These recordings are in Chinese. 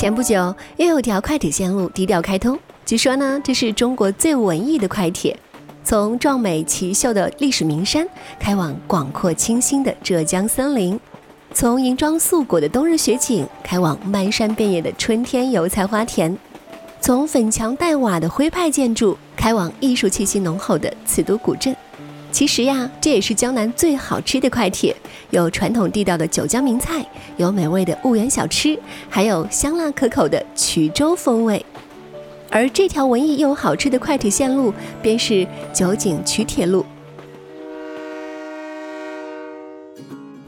前不久，又有条快铁线路低调开通。据说呢，这是中国最文艺的快铁，从壮美奇秀的历史名山开往广阔清新的浙江森林，从银装素裹的冬日雪景开往漫山遍野的春天油菜花田，从粉墙黛瓦的徽派建筑开往艺术气息浓厚的瓷都古镇。其实呀，这也是江南最好吃的快铁，有传统地道的九江名菜，有美味的婺源小吃，还有香辣可口的衢州风味。而这条文艺又好吃的快铁线路，便是九景衢铁路。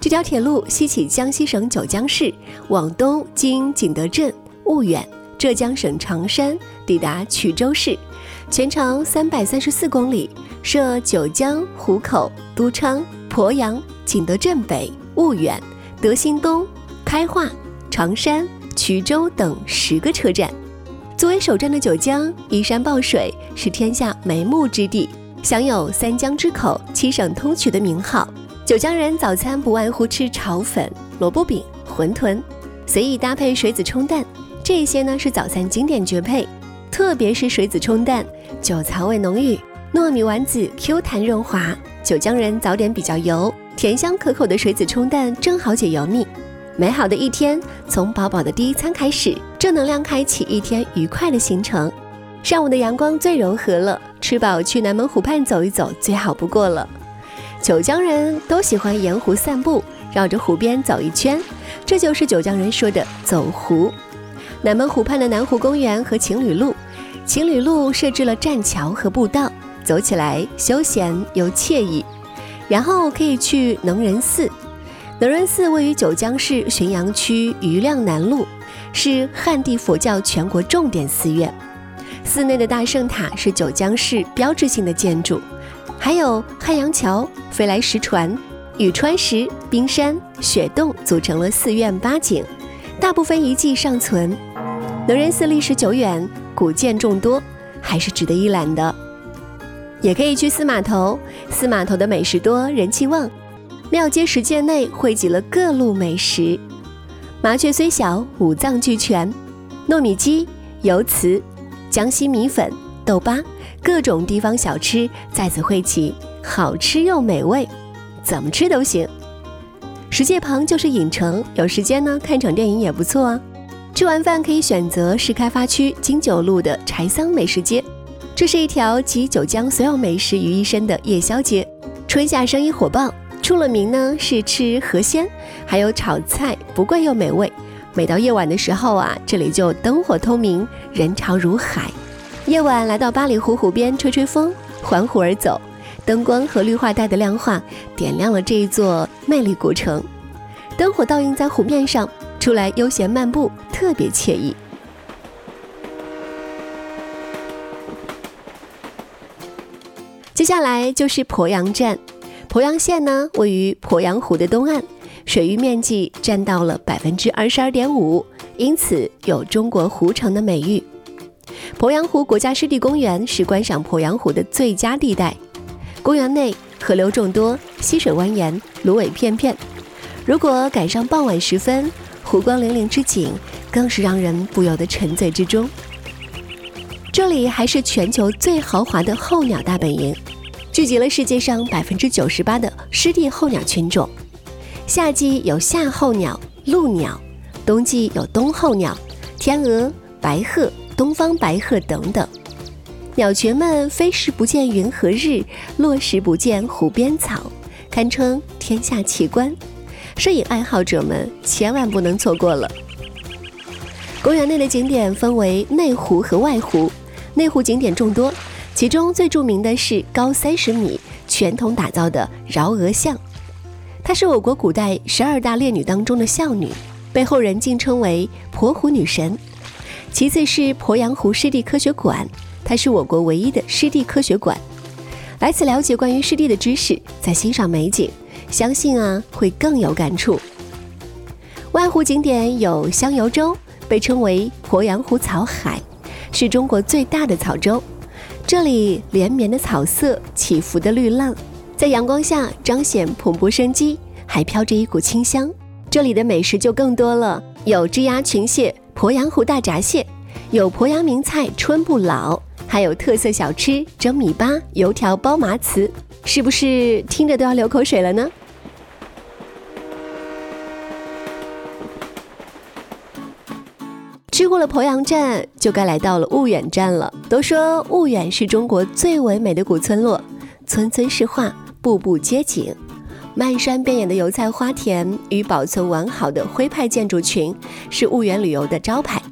这条铁路西起江西省九江市，往东经景德镇、婺源，浙江省常山，抵达衢州市。全长三百三十四公里，设九江、湖口、都昌、鄱阳、景德镇北、婺源、德兴东、开化、常山、衢州等十个车站。作为首站的九江，依山抱水，是天下眉目之地，享有“三江之口，七省通衢”的名号。九江人早餐不外乎吃炒粉、萝卜饼、馄饨，随意搭配水子冲蛋，这些呢是早餐经典绝配。特别是水子冲蛋，酒槽味浓郁，糯米丸子 Q 弹润滑。九江人早点比较油，甜香可口的水子冲蛋正好解油腻。美好的一天从饱饱的第一餐开始，正能量开启一天愉快的行程。上午的阳光最柔和了，吃饱去南门湖畔走一走最好不过了。九江人都喜欢沿湖散步，绕着湖边走一圈，这就是九江人说的走湖。南门湖畔的南湖公园和情侣路，情侣路设置了栈桥和步道，走起来休闲又惬意。然后可以去能仁寺，能仁寺位于九江市浔阳区余亮南路，是汉地佛教全国重点寺院。寺内的大圣塔是九江市标志性的建筑，还有汉阳桥、飞来石船、雨川石、冰山、雪洞组成了寺院八景，大部分遗迹尚存。能仁寺历史久远，古建众多，还是值得一览的。也可以去司码头，司码头的美食多，人气旺。庙街十界内汇集了各路美食，麻雀虽小，五脏俱全。糯米鸡、油糍、江西米粉、豆粑，各种地方小吃在此汇集，好吃又美味，怎么吃都行。十界旁就是影城，有时间呢看场电影也不错啊。吃完饭可以选择市开发区金九路的柴桑美食街，这是一条集九江所有美食于一身的夜宵街，春夏生意火爆，出了名呢是吃河鲜，还有炒菜，不贵又美味。每到夜晚的时候啊，这里就灯火通明，人潮如海。夜晚来到八里湖湖边吹吹风，环湖而走，灯光和绿化带的亮化点亮了这一座魅力古城，灯火倒映在湖面上。出来悠闲漫步，特别惬意。接下来就是鄱阳站，鄱阳县呢位于鄱阳湖的东岸，水域面积占到了百分之二十二点五，因此有“中国湖城”的美誉。鄱阳湖国家湿地公园是观赏鄱阳湖的最佳地带，公园内河流众多，溪水蜿蜒，芦苇片片。如果赶上傍晚时分，湖光粼粼之景，更是让人不由得沉醉之中。这里还是全球最豪华的候鸟大本营，聚集了世界上百分之九十八的湿地候鸟群种。夏季有夏候鸟、鹭鸟，冬季有冬候鸟、天鹅、白鹤、东方白鹤等等。鸟群们飞时不见云和日，落时不见湖边草，堪称天下奇观。摄影爱好者们千万不能错过了。公园内的景点分为内湖和外湖，内湖景点众多，其中最著名的是高三十米、全铜打造的饶娥像，她是我国古代十二大烈女当中的孝女，被后人敬称为鄱湖女神。其次是鄱阳湖湿地科学馆，它是我国唯一的湿地科学馆。来此了解关于湿地的知识，再欣赏美景，相信啊会更有感触。外湖景点有香油洲。被称为鄱阳湖草海，是中国最大的草洲。这里连绵的草色，起伏的绿浪，在阳光下彰显蓬勃生机，还飘着一股清香。这里的美食就更多了，有枝丫群蟹、鄱阳湖大闸蟹，有鄱阳名菜春不老，还有特色小吃蒸米粑、油条包麻糍，是不是听着都要流口水了呢？吃过了鄱阳站，就该来到了婺源站了。都说婺源是中国最唯美的古村落，村村是画，步步皆景。漫山遍野的油菜花田与保存完好的徽派建筑群，是婺源旅游的招牌。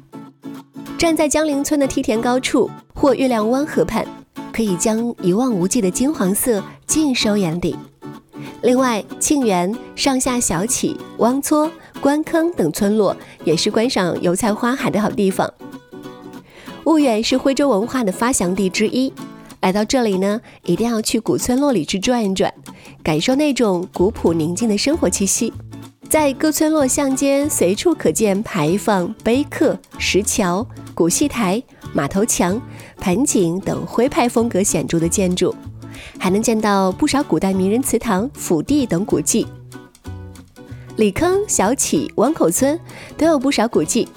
站在江陵村的梯田高处或月亮湾河畔，可以将一望无际的金黄色尽收眼底。另外，沁园、上下小起、汪搓。关坑等村落也是观赏油菜花海的好地方。婺源是徽州文化的发祥地之一，来到这里呢，一定要去古村落里去转一转，感受那种古朴宁静的生活气息。在各村落巷间，随处可见牌坊、碑刻、石桥、古戏台、马头墙、盆景等徽派风格显著的建筑，还能见到不少古代名人祠堂、府邸等古迹。李坑、小起、湾口村都有不少古迹，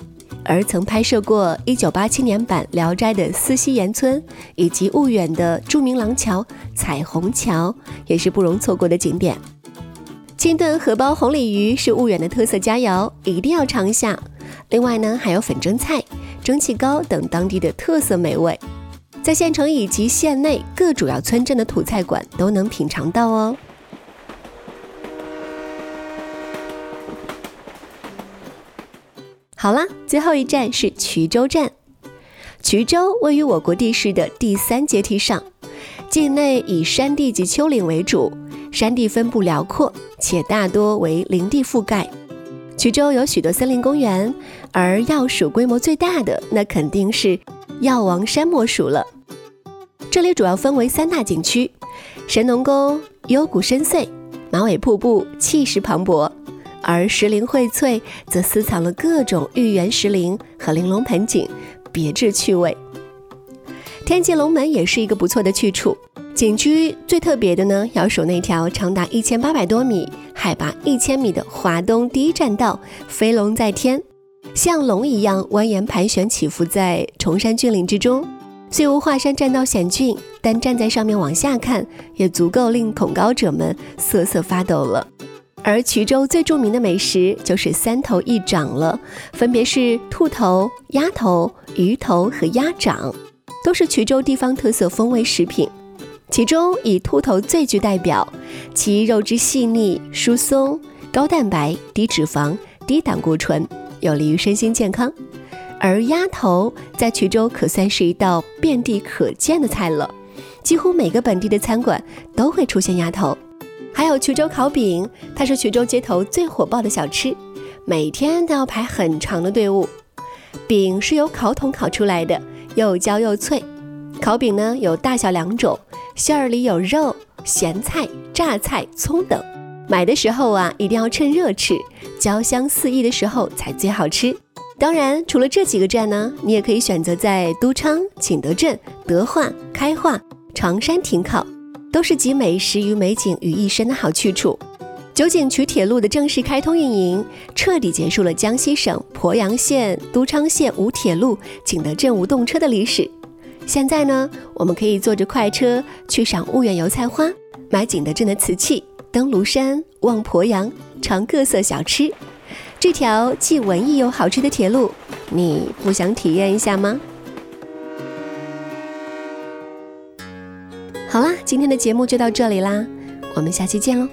而曾拍摄过1987年版《聊斋》的思溪岩村以及婺源的著名廊桥彩虹桥，也是不容错过的景点。清炖荷包红鲤鱼是婺源的特色佳肴，一定要尝一下。另外呢，还有粉蒸菜、蒸汽糕等当地的特色美味，在县城以及县内各主要村镇的土菜馆都能品尝到哦。好了，最后一站是衢州站。衢州位于我国地势的第三阶梯上，境内以山地及丘陵为主，山地分布辽阔，且大多为林地覆盖。衢州有许多森林公园，而要数规模最大的，那肯定是药王山莫属了。这里主要分为三大景区：神农沟幽谷深邃，马尾瀑布气势磅礴。而石林荟萃则私藏了各种玉园石林和玲珑盆景，别致趣味。天际龙门也是一个不错的去处。景区最特别的呢，要数那条长达一千八百多米、海拔一千米的华东第一栈道——飞龙在天，像龙一样蜿蜒盘旋起伏在崇山峻岭之中。虽无华山栈道险峻，但站在上面往下看，也足够令恐高者们瑟瑟发抖了。而衢州最著名的美食就是三头一掌了，分别是兔头、鸭头、鱼头和鸭掌，都是衢州地方特色风味食品。其中以兔头最具代表，其肉质细腻、疏松、高蛋白、低脂肪、低胆固醇，有利于身心健康。而鸭头在衢州可算是一道遍地可见的菜了，几乎每个本地的餐馆都会出现鸭头。还有衢州烤饼，它是衢州街头最火爆的小吃，每天都要排很长的队伍。饼是由烤筒烤出来的，又焦又脆。烤饼呢有大小两种，馅儿里有肉、咸菜、榨菜、葱等。买的时候啊，一定要趁热吃，焦香四溢的时候才最好吃。当然，除了这几个站呢，你也可以选择在都昌、景德镇、德化、开化、常山停靠。都是集美食与美景于一身的好去处。九景衢铁路的正式开通运营，彻底结束了江西省鄱阳县、都昌县无铁路、景德镇无动车的历史。现在呢，我们可以坐着快车去赏婺源油菜花，买景德镇的瓷器，登庐山，望鄱阳，尝各色小吃。这条既文艺又好吃的铁路，你不想体验一下吗？好啦，今天的节目就到这里啦，我们下期见喽。